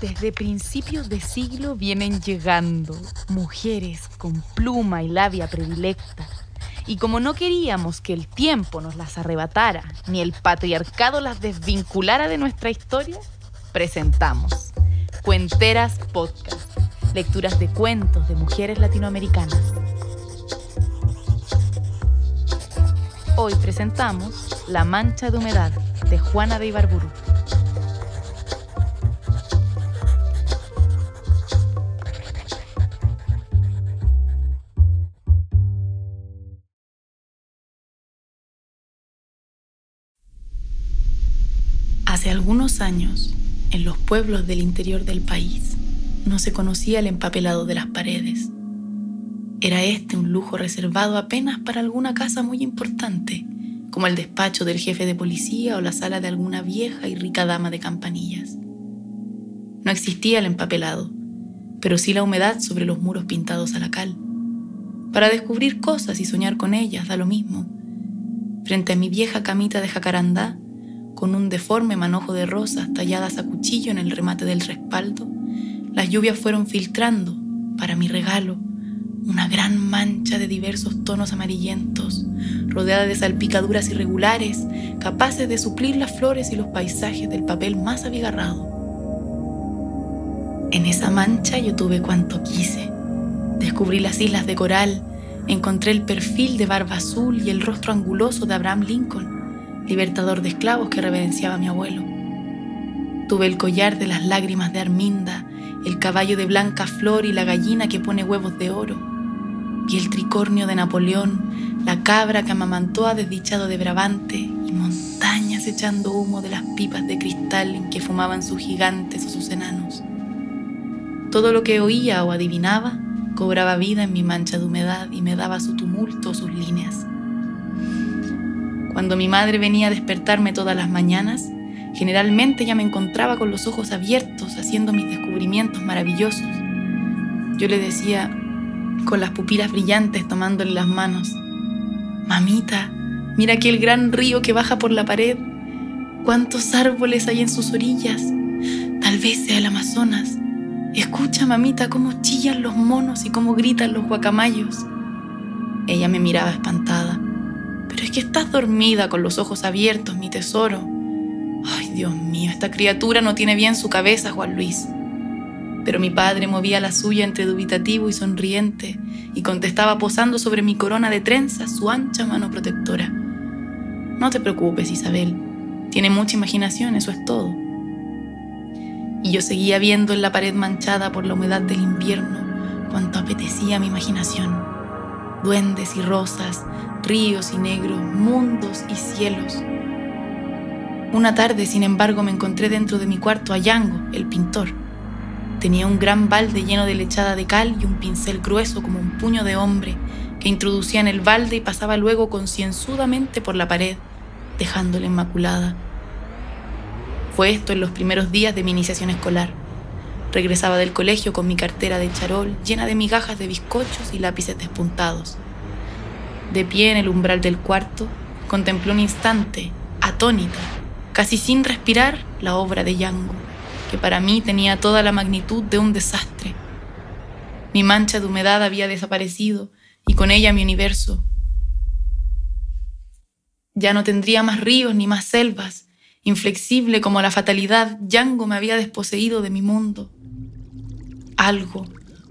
Desde principios de siglo vienen llegando mujeres con pluma y labia predilecta. Y como no queríamos que el tiempo nos las arrebatara, ni el patriarcado las desvinculara de nuestra historia, presentamos Cuenteras Podcast, lecturas de cuentos de mujeres latinoamericanas. Hoy presentamos La Mancha de Humedad de Juana de Ibarburu. Hace algunos años, en los pueblos del interior del país, no se conocía el empapelado de las paredes. Era este un lujo reservado apenas para alguna casa muy importante, como el despacho del jefe de policía o la sala de alguna vieja y rica dama de campanillas. No existía el empapelado, pero sí la humedad sobre los muros pintados a la cal. Para descubrir cosas y soñar con ellas da lo mismo. Frente a mi vieja camita de jacarandá, con un deforme manojo de rosas talladas a cuchillo en el remate del respaldo, las lluvias fueron filtrando, para mi regalo, una gran mancha de diversos tonos amarillentos, rodeada de salpicaduras irregulares, capaces de suplir las flores y los paisajes del papel más abigarrado. En esa mancha yo tuve cuanto quise. Descubrí las islas de coral, encontré el perfil de barba azul y el rostro anguloso de Abraham Lincoln libertador de esclavos que reverenciaba mi abuelo. Tuve el collar de las lágrimas de Arminda, el caballo de blanca flor y la gallina que pone huevos de oro. Vi el tricornio de Napoleón, la cabra que amamantó a desdichado de Brabante y montañas echando humo de las pipas de cristal en que fumaban sus gigantes o sus enanos. Todo lo que oía o adivinaba cobraba vida en mi mancha de humedad y me daba su tumulto sus líneas. Cuando mi madre venía a despertarme todas las mañanas, generalmente ya me encontraba con los ojos abiertos haciendo mis descubrimientos maravillosos. Yo le decía, con las pupilas brillantes tomándole las manos, Mamita, mira aquel gran río que baja por la pared. ¿Cuántos árboles hay en sus orillas? Tal vez sea el Amazonas. Escucha, mamita, cómo chillan los monos y cómo gritan los guacamayos. Ella me miraba espantada. Es que estás dormida con los ojos abiertos, mi tesoro. Ay, Dios mío, esta criatura no tiene bien su cabeza, Juan Luis. Pero mi padre movía la suya entre dubitativo y sonriente y contestaba posando sobre mi corona de trenzas su ancha mano protectora. No te preocupes, Isabel. Tiene mucha imaginación, eso es todo. Y yo seguía viendo en la pared manchada por la humedad del invierno cuanto apetecía mi imaginación. Duendes y rosas, ríos y negros, mundos y cielos. Una tarde, sin embargo, me encontré dentro de mi cuarto a Yango, el pintor. Tenía un gran balde lleno de lechada de cal y un pincel grueso como un puño de hombre que introducía en el balde y pasaba luego concienzudamente por la pared, dejándola inmaculada. Fue esto en los primeros días de mi iniciación escolar. Regresaba del colegio con mi cartera de charol llena de migajas de bizcochos y lápices despuntados. De pie en el umbral del cuarto, contempló un instante, atónita, casi sin respirar, la obra de Yango, que para mí tenía toda la magnitud de un desastre. Mi mancha de humedad había desaparecido y con ella mi universo. Ya no tendría más ríos ni más selvas. Inflexible como la fatalidad, Yango me había desposeído de mi mundo. Algo,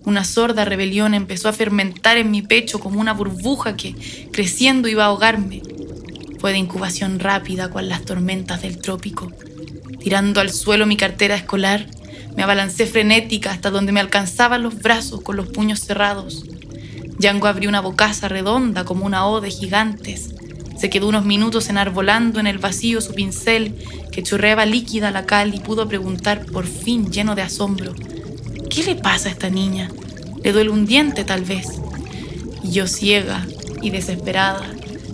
una sorda rebelión empezó a fermentar en mi pecho como una burbuja que, creciendo, iba a ahogarme. Fue de incubación rápida cual las tormentas del trópico. Tirando al suelo mi cartera escolar, me abalancé frenética hasta donde me alcanzaban los brazos con los puños cerrados. Yango abrió una bocaza redonda como una O de gigantes. Se quedó unos minutos enarbolando en el vacío su pincel que chorreaba líquida la cal y pudo preguntar por fin lleno de asombro. ¿Qué le pasa a esta niña? Le duele un diente tal vez. Y yo ciega y desesperada,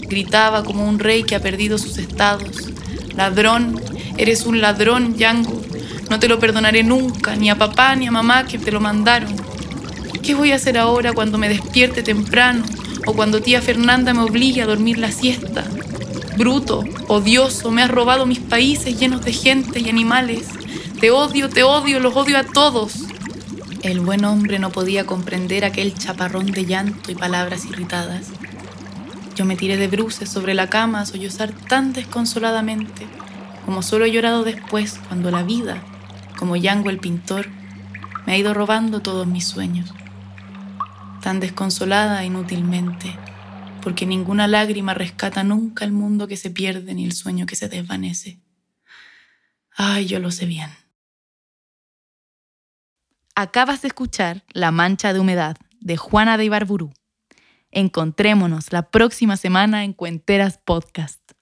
gritaba como un rey que ha perdido sus estados. Ladrón, eres un ladrón, Yango. No te lo perdonaré nunca, ni a papá ni a mamá que te lo mandaron. ¿Qué voy a hacer ahora cuando me despierte temprano o cuando tía Fernanda me obligue a dormir la siesta? Bruto, odioso, me has robado mis países llenos de gente y animales Te odio, te odio, los odio a todos. El buen hombre no podía comprender aquel chaparrón de llanto y palabras irritadas. Yo me tiré de bruces sobre la cama a sollozar tan desconsoladamente como solo he llorado después cuando la vida, como Yango el pintor, me ha ido robando todos mis sueños. Tan desconsolada inútilmente, porque ninguna lágrima rescata nunca el mundo que se pierde ni el sueño que se desvanece. Ay, yo lo sé bien. Acabas de escuchar La Mancha de Humedad de Juana de Ibarburu. Encontrémonos la próxima semana en Cuenteras Podcast.